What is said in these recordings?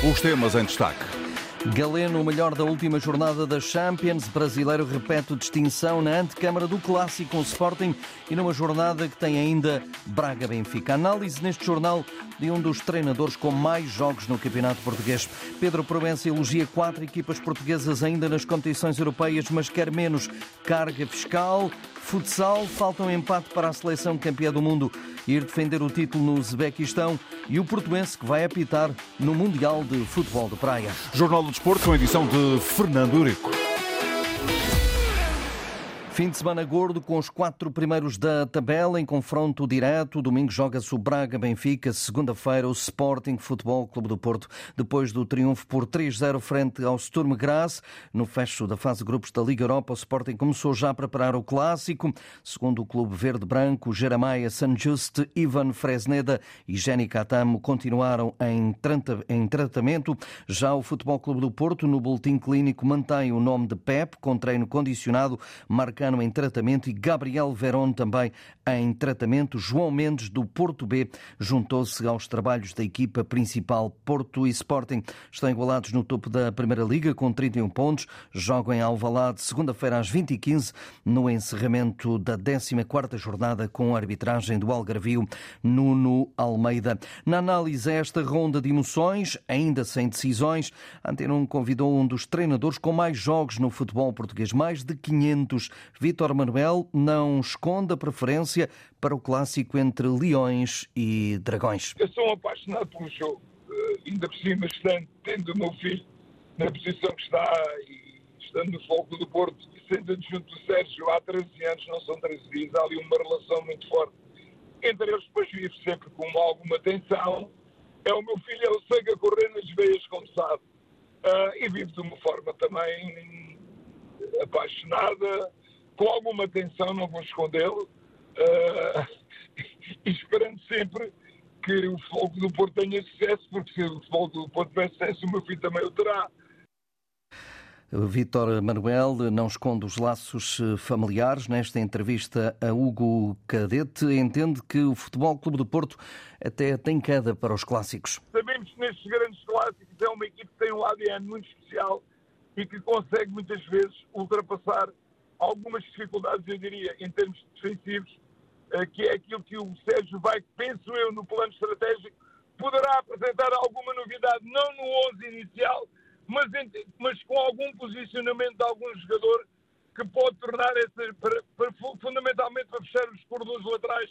Os temas em destaque. Galeno, o melhor da última jornada da Champions. Brasileiro repete distinção na antecâmara do Clássico com o Sporting e numa jornada que tem ainda Braga-Benfica. Análise neste jornal de um dos treinadores com mais jogos no Campeonato Português. Pedro Provença elogia quatro equipas portuguesas ainda nas competições europeias, mas quer menos carga fiscal. Futsal, falta um empate para a seleção campeã do mundo ir defender o título no Uzbequistão e o portuense que vai apitar no Mundial de Futebol de Praia. Jornal do Desporto com edição de Fernando Eurico. Fim de semana gordo com os quatro primeiros da tabela em confronto direto. Domingo joga-se o Braga Benfica, segunda-feira o Sporting Futebol Clube do Porto, depois do triunfo por 3-0 frente ao Sturm Graz. No fecho da fase de grupos da Liga Europa, o Sporting começou já a preparar o clássico. Segundo o clube verde-branco, Jeremiah Sanjust, Ivan Fresneda e Jenny Catamo continuaram em, em tratamento. Já o Futebol Clube do Porto, no boletim clínico, mantém o nome de Pep, com treino condicionado, marcando em tratamento e Gabriel Verón também em tratamento. João Mendes, do Porto B, juntou-se aos trabalhos da equipa principal. Porto e Sporting estão igualados no topo da Primeira Liga com 31 pontos. Jogam em Alvalade segunda-feira às 20h15 no encerramento da 14ª jornada com a arbitragem do Algarvio Nuno Almeida. Na análise a esta ronda de emoções, ainda sem decisões, Antena 1 convidou um dos treinadores com mais jogos no futebol português, mais de 500. Vítor Manuel não esconde a preferência para o clássico entre Leões e Dragões. Eu sou um apaixonado pelo jogo, uh, ainda por cima, estando, tendo o meu filho na posição que está e estando no foco do Porto e sendo adjunto do Sérgio há 13 anos, não são 13 dias, há ali uma relação muito forte entre eles, depois vive sempre com alguma tensão. É o meu filho, ele segue a correr nas veias, como sabe, uh, e vive de uma forma também apaixonada, com alguma atenção, não vou escondê-lo, uh, e esperando sempre que o futebol do Porto tenha sucesso, porque se o futebol do Porto tiver sucesso, o meu filho também o terá. Vítor Manuel não esconde os laços eh, familiares. Nesta entrevista a Hugo Cadete, entende que o Futebol Clube do Porto até tem queda para os clássicos. Sabemos que nestes grandes clássicos é uma equipe que tem um ADN muito especial e que consegue muitas vezes ultrapassar algumas dificuldades, eu diria, em termos defensivos, eh, que é aquilo que o Sérgio vai, penso eu, no plano estratégico, poderá apresentar alguma novidade, não no 11 inicial, mas, mas com algum posicionamento de algum jogador que pode tornar essa, para, para, fundamentalmente para fechar os corredores laterais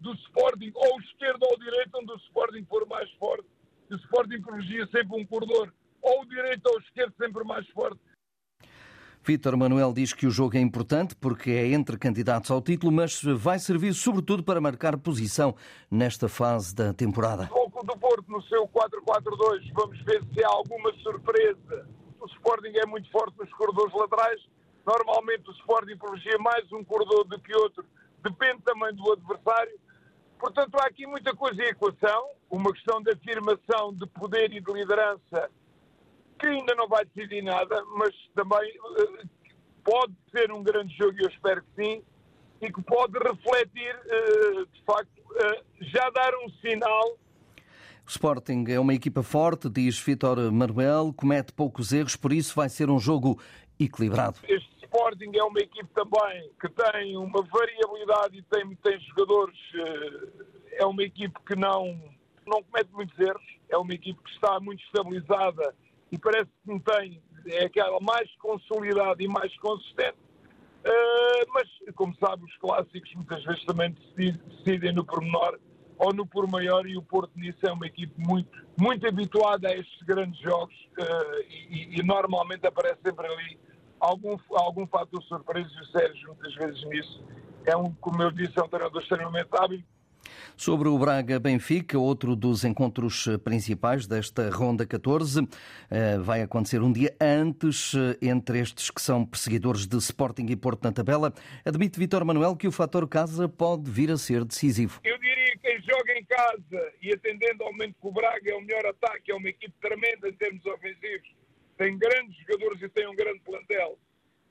do Sporting, ou esquerdo ou direito, onde o Sporting for mais forte. O Sporting privilegia sempre um corredor, ou direito ou esquerdo, sempre mais forte. Vítor Manuel diz que o jogo é importante porque é entre candidatos ao título, mas vai servir sobretudo para marcar posição nesta fase da temporada. O do Porto no seu 4-4-2, vamos ver se há alguma surpresa. O Sporting é muito forte nos corredores laterais. Normalmente o Sporting privilegia mais um corredor do que outro, depende também do adversário. Portanto, há aqui muita coisa em equação, uma questão de afirmação de poder e de liderança que ainda não vai decidir nada, mas também uh, pode ser um grande jogo, e eu espero que sim, e que pode refletir, uh, de facto, uh, já dar um sinal. O Sporting é uma equipa forte, diz Vitor Manuel, comete poucos erros, por isso vai ser um jogo equilibrado. Este Sporting é uma equipe também que tem uma variabilidade e tem, tem jogadores. É uma equipe que não, não comete muitos erros, é uma equipe que está muito estabilizada e parece que não tem, é aquela mais consolidada e mais consistente. Uh, mas, como sabe, os clássicos muitas vezes também decidem no pormenor ou no por maior e o Porto nisso é uma equipe muito, muito habituada a estes grandes jogos uh, e, e, normalmente aparece sempre ali algum, algum fator surpresa e o Sérgio muitas vezes nisso é um, como eu disse, é um treinador extremamente hábil Sobre o Braga-Benfica, outro dos encontros principais desta Ronda 14, eh, vai acontecer um dia antes eh, entre estes que são perseguidores de Sporting e Porto na tabela. Admite Vitor Manuel que o fator casa pode vir a ser decisivo. Eu diria que quem joga em casa e atendendo ao momento que o Braga é o melhor ataque, é uma equipe tremenda em termos ofensivos, tem grandes jogadores e tem um grande plantel.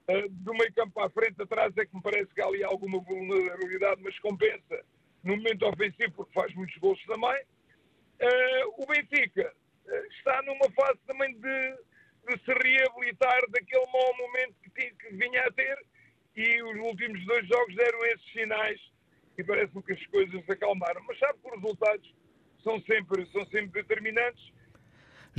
Eh, do meio campo à frente, atrás é que me parece que há ali alguma vulnerabilidade, mas compensa no momento ofensivo, porque faz muitos gols também. Uh, o Benfica uh, está numa fase também de, de se reabilitar daquele mau momento que, tinha, que vinha a ter e os últimos dois jogos deram esses sinais e parece-me que as coisas se acalmaram. Mas sabe que os resultados são sempre, são sempre determinantes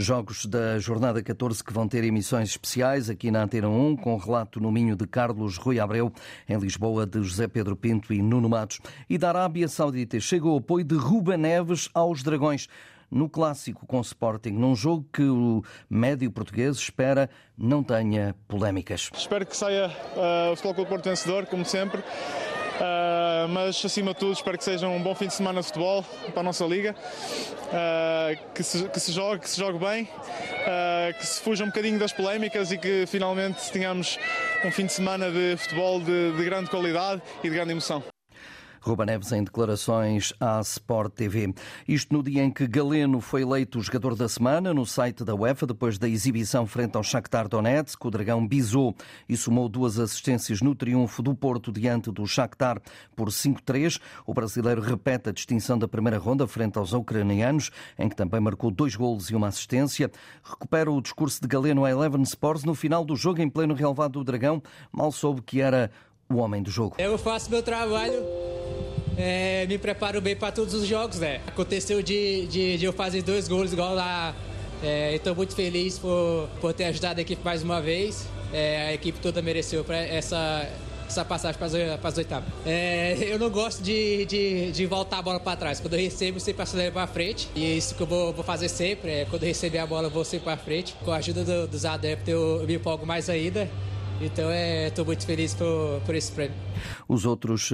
Jogos da jornada 14 que vão ter emissões especiais aqui na Antena 1, com relato no Minho de Carlos Rui Abreu, em Lisboa de José Pedro Pinto e Nuno Matos. E da Arábia Saudita chega o apoio de Ruba Neves aos Dragões no clássico com Sporting, num jogo que o médio português espera não tenha polémicas. Espero que saia uh, o Futebol Clube Porto vencedor, como sempre. Uh, mas acima de tudo espero que seja um bom fim de semana de futebol para a nossa liga, uh, que, se, que, se, jogue, que se jogue bem, uh, que se fuja um bocadinho das polémicas e que finalmente tenhamos um fim de semana de futebol de, de grande qualidade e de grande emoção. Ruba Neves em declarações à Sport TV. Isto no dia em que Galeno foi eleito jogador da semana no site da UEFA, depois da exibição frente ao Shakhtar Donetsk. O Dragão bisou e somou duas assistências no triunfo do Porto diante do Shakhtar por 5-3. O brasileiro repete a distinção da primeira ronda frente aos ucranianos, em que também marcou dois golos e uma assistência. Recupera o discurso de Galeno a Eleven Sports no final do jogo em pleno relevado do Dragão. Mal soube que era o homem do jogo. Eu faço meu trabalho é, me preparo bem para todos os jogos, né? Aconteceu de, de, de, eu fazer dois gols igual lá. É, Estou muito feliz por, por ter ajudado a equipe mais uma vez. É, a equipe toda mereceu essa, essa passagem para as oitavas. É, eu não gosto de, de, de, voltar a bola para trás. Quando eu recebo, sempre acelerar para frente. E é isso que eu vou, vou fazer sempre. É, quando eu receber a bola, eu vou sempre para frente. Com a ajuda do, dos adeptos, eu me empolgo mais ainda. Então estou é, muito feliz por, por esse prêmio. Os outros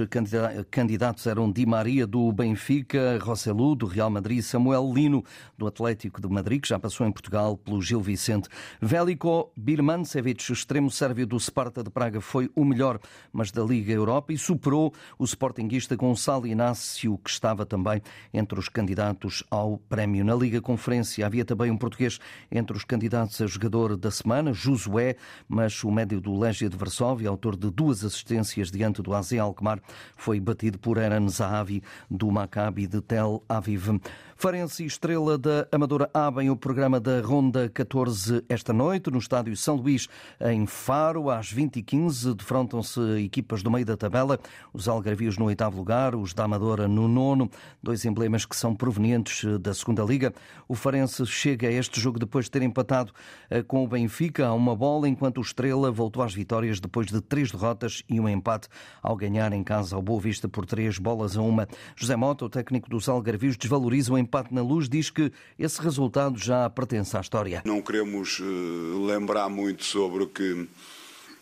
candidatos eram Di Maria do Benfica, Rossellu do Real Madrid, Samuel Lino do Atlético de Madrid, que já passou em Portugal pelo Gil Vicente. Veliko Birmancevic, extremo sérvio do Sparta de Praga, foi o melhor, mas da Liga Europa e superou o sportinguista Gonçalo Inácio, que estava também entre os candidatos ao prémio. Na Liga Conferência havia também um português entre os candidatos a jogador da semana, Josué, mas o médio do Legia de Varsóvia, autor de duas assistências diante do AZ Alkmaar, foi batido por Eren Zahavi do Maccabi de Tel Aviv. Farense e Estrela da Amadora abrem o programa da Ronda 14 esta noite no estádio São Luís, em Faro, às 20h15. Defrontam-se equipas do meio da tabela, os Algarvios no oitavo lugar, os da Amadora no nono, dois emblemas que são provenientes da segunda Liga. O Farense chega a este jogo depois de ter empatado eh, com o Benfica a uma bola, enquanto o Estrela voltou às vitórias depois de três derrotas e um empate ao ganhar em casa ao Boa Vista por três bolas a uma. José Mota, o técnico dos Algarvios, desvaloriza o empate na luz, diz que esse resultado já pertence à história. Não queremos eh, lembrar muito sobre o que,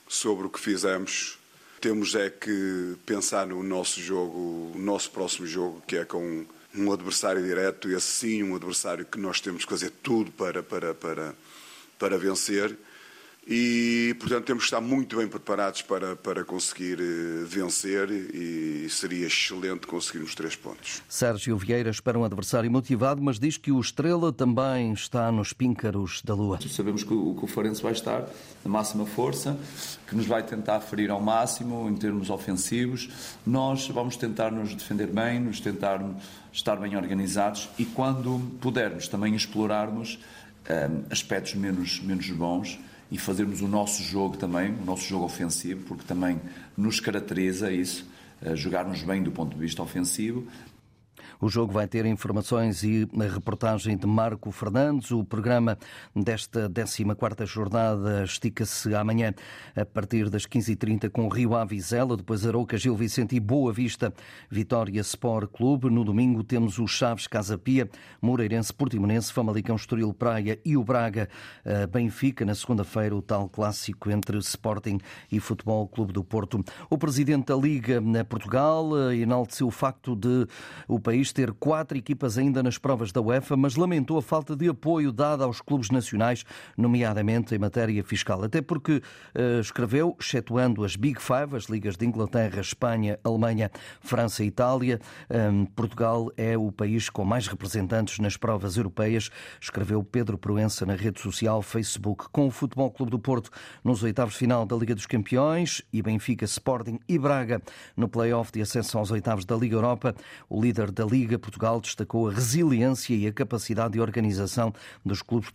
sobre o que fizemos. Temos é que pensar no nosso jogo, nosso próximo jogo, que é com um adversário direto, e assim um adversário que nós temos que fazer tudo para, para, para, para vencer e, portanto, temos que estar muito bem preparados para, para conseguir eh, vencer e seria excelente conseguirmos três pontos. Sérgio Vieira espera um adversário motivado, mas diz que o Estrela também está nos píncaros da Lua. Sabemos que o, que o Farense vai estar na máxima força, que nos vai tentar ferir ao máximo em termos ofensivos. Nós vamos tentar nos defender bem, nos tentar estar bem organizados e, quando pudermos, também explorarmos um, eh, aspectos menos, menos bons e fazermos o nosso jogo também, o nosso jogo ofensivo, porque também nos caracteriza isso, eh, jogarmos bem do ponto de vista ofensivo, o jogo vai ter informações e reportagem de Marco Fernandes. O programa desta 14 jornada estica-se amanhã a partir das 15h30 com Rio Ave depois Arouca, Gil Vicente e Boa Vista, Vitória Sport Clube. No domingo temos o Chaves Casa Pia, Moreirense, Portimonense, Famalicão, Estoril Praia e o Braga Benfica. Na segunda-feira, o tal clássico entre Sporting e Futebol Clube do Porto. O presidente da Liga na Portugal eh, enalteceu o facto de o país ter quatro equipas ainda nas provas da UEFA, mas lamentou a falta de apoio dado aos clubes nacionais, nomeadamente em matéria fiscal. Até porque uh, escreveu, excetuando as Big Five, as ligas de Inglaterra, Espanha, Alemanha, França e Itália, um, Portugal é o país com mais representantes nas provas europeias, escreveu Pedro Proença na rede social Facebook. Com o Futebol Clube do Porto nos oitavos final da Liga dos Campeões e Benfica, Sporting e Braga no play-off de acesso aos oitavos da Liga Europa, o líder da Liga Liga Portugal destacou a resiliência e a capacidade de organização dos clubes,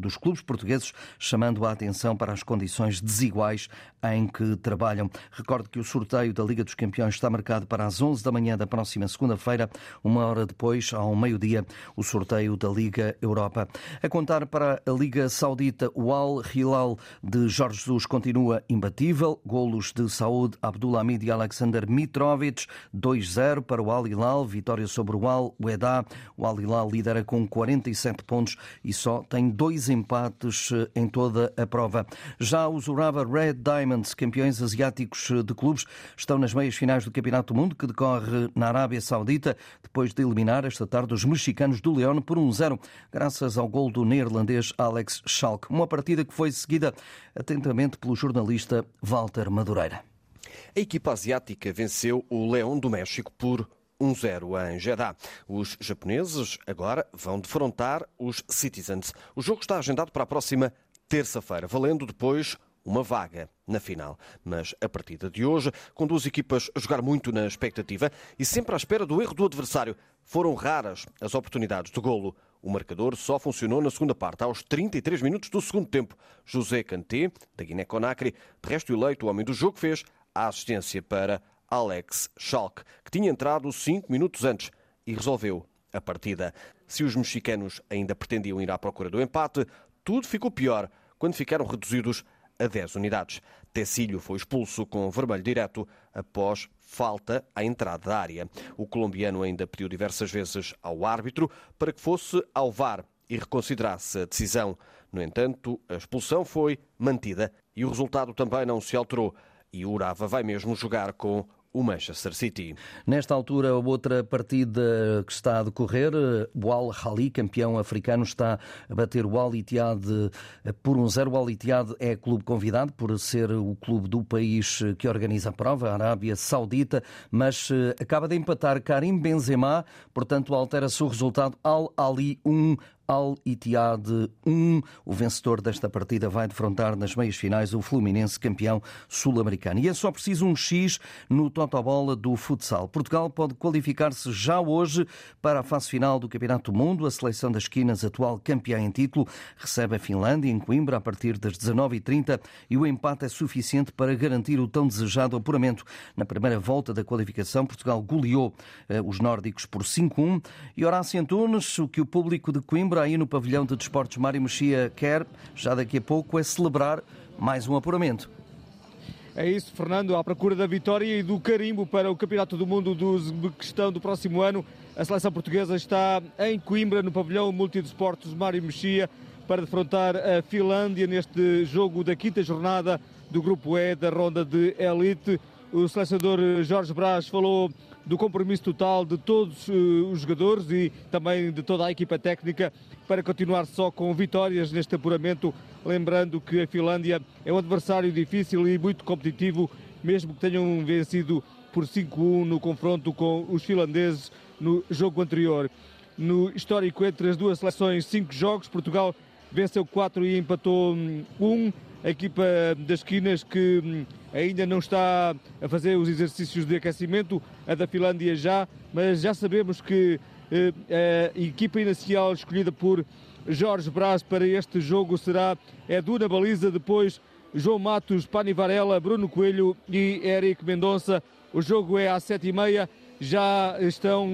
dos clubes portugueses, chamando a atenção para as condições desiguais em que trabalham. Recordo que o sorteio da Liga dos Campeões está marcado para as 11 da manhã da próxima segunda-feira, uma hora depois, ao meio-dia, o sorteio da Liga Europa. A contar para a Liga Saudita, o Al Hilal de Jorge Jesus continua imbatível. Golos de Saúde, Abdulhamid e Alexander Mitrovic, 2-0 para o Al Hilal, vitória sobre o Al Ueda. O Al Hilal lidera com 47 pontos e só tem dois empates eh, em toda a prova. Já os Urawa Red Diamonds, campeões asiáticos eh, de clubes, estão nas meias finais do Campeonato do Mundo, que decorre na Arábia Saudita, depois de eliminar esta tarde os mexicanos do Leão por 1-0, graças ao gol do neerlandês Alex Schalk. Uma partida que foi seguida atentamente pelo jornalista Walter Madureira. A equipa asiática venceu o Leão do México por 1-0 em Jeddah. Os japoneses agora vão defrontar os Citizens. O jogo está agendado para a próxima terça-feira, valendo depois uma vaga na final. Mas a partida de hoje, com duas equipas a jogar muito na expectativa e sempre à espera do erro do adversário, foram raras as oportunidades de golo. O marcador só funcionou na segunda parte, aos 33 minutos do segundo tempo. José Kanté, da Guiné-Conakry, de resto eleito o homem do jogo, fez a assistência para Alex Schalk, que tinha entrado cinco minutos antes e resolveu a partida. Se os mexicanos ainda pretendiam ir à procura do empate, tudo ficou pior quando ficaram reduzidos a 10 unidades. Tecílio foi expulso com vermelho direto após falta à entrada da área. O colombiano ainda pediu diversas vezes ao árbitro para que fosse ao VAR e reconsiderasse a decisão. No entanto, a expulsão foi mantida e o resultado também não se alterou. E o Urava vai mesmo jogar com o Manchester City. Nesta altura, outra partida que está a decorrer, o Al Hali, campeão africano, está a bater o Al Ittihad por um zero. O Al Ittihad é clube convidado por ser o clube do país que organiza a prova, a Arábia Saudita, mas eh, acaba de empatar Karim Benzema, portanto altera-se o resultado Al Ali 1, Al Ittihad 1. O vencedor desta partida vai defrontar nas meias finais o Fluminense, campeão sul-americano. E é só preciso um X no Totobola do futsal. Portugal pode qualificar-se já hoje para a fase final do Campeonato do Mundo. A seleção das esquinas, atual campeã em título, recebe a Finlândia em Coimbra a partir das 19h30 e o empate é suficiente para garantir o tão desejado apuramento. Na primeira volta da qualificação, Portugal goleou eh, os nórdicos por 5-1 e Horácio Antunes, o que o público de Coimbra aí no pavilhão de desportos Mário Mexia quer, já daqui a pouco, é celebrar mais um apuramento. É isso, Fernando, à procura da vitória e do carimbo para o Campeonato do Mundo do Uzbequistão do próximo ano. A seleção portuguesa está em Coimbra, no pavilhão multidesportos Mário Mexia, para defrontar a Finlândia neste jogo da quinta jornada do Grupo E da ronda de Elite. O selecionador Jorge Brás falou do compromisso total de todos eh, os jogadores e também de toda a equipa técnica para continuar só com vitórias neste apuramento, lembrando que a Finlândia é um adversário difícil e muito competitivo, mesmo que tenham vencido por 5-1 no confronto com os finlandeses no jogo anterior. No histórico entre as duas seleções, cinco jogos, Portugal venceu 4 e empatou 1. Um a equipa das esquinas que hum, ainda não está a fazer os exercícios de aquecimento, a da Finlândia já, mas já sabemos que eh, a equipa inicial escolhida por Jorge Brás para este jogo será Edu na baliza, depois João Matos, Pani Varela, Bruno Coelho e Eric Mendonça. O jogo é às sete e meia, já estão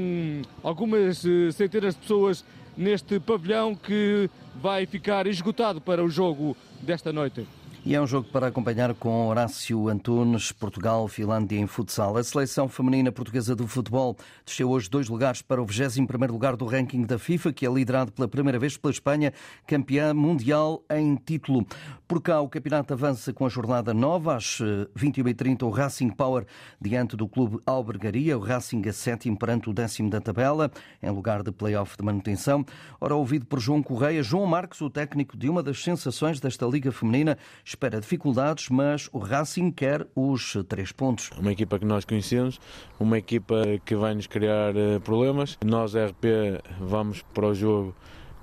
algumas eh, centenas de pessoas neste pavilhão que vai ficar esgotado para o jogo desta noite. E é um jogo para acompanhar com Horácio Antunes, Portugal, Finlândia em futsal. A seleção feminina portuguesa de futebol desceu hoje dois lugares para o 21º lugar do ranking da FIFA, que é liderado pela primeira vez pela Espanha, campeã mundial em título. Por cá, o campeonato avança com a jornada nova. Às 21h30, eh, o Racing Power diante do clube Albergaria. O Racing a sétimo perante o décimo da tabela, em lugar de play-off de manutenção. Ora, ouvido por João Correia, João Marcos, o técnico de uma das sensações desta Liga Feminina, espera dificuldades, mas o Racing quer os três pontos. Uma equipa que nós conhecemos, uma equipa que vai nos criar eh, problemas. Nós, RP, vamos para o jogo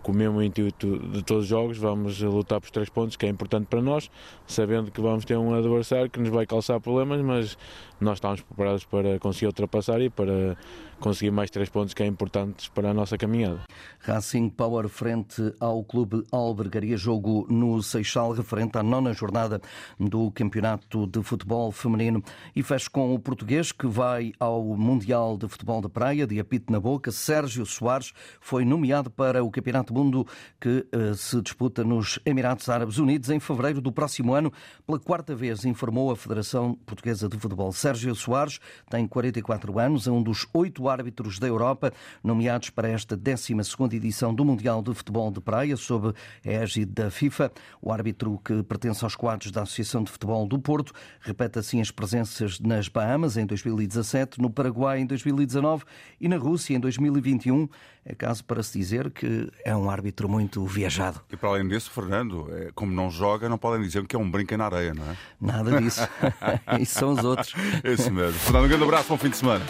com o mesmo intuito de todos os jogos, vamos lutar por três pontos, que é importante para nós, sabendo que vamos ter um adversário que nos vai calçar problemas, mas nós estamos preparados para conseguir ultrapassar e para conseguir mais três pontos que é importantes para a nossa caminhada. Racing Power frente ao Clube Albergaria, jogo no Seixal, referente à nona jornada do Campeonato de Futebol Feminino. E fecha com o português que vai ao Mundial de Futebol da Praia, de apito na boca. Sérgio Soares foi nomeado para o Campeonato do Mundo que uh, se disputa nos Emirados Árabes Unidos em fevereiro do próximo ano. Pela quarta vez, informou a Federação Portuguesa de Futebol. Sérgio Soares tem 44 anos, é um dos oito árbitros da Europa nomeados para esta 12 edição do Mundial de Futebol de Praia, sob a égide da FIFA. O árbitro que pertence aos quadros da Associação de Futebol do Porto repete assim as presenças nas Bahamas em 2017, no Paraguai em 2019 e na Rússia em 2021. É caso para se dizer que é um árbitro muito viajado. E para além disso, Fernando, é, como não joga, não podem dizer que é um brinca na areia, não é? Nada disso. Isso são os outros. Isso mesmo. Fernando, um grande abraço, bom fim de semana.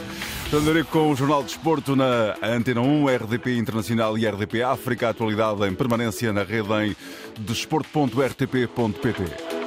Fernando com o Jornal de Desporto na Antena 1, RDP Internacional e RDP África. Atualidade em permanência na rede em desporto.rtp.pt.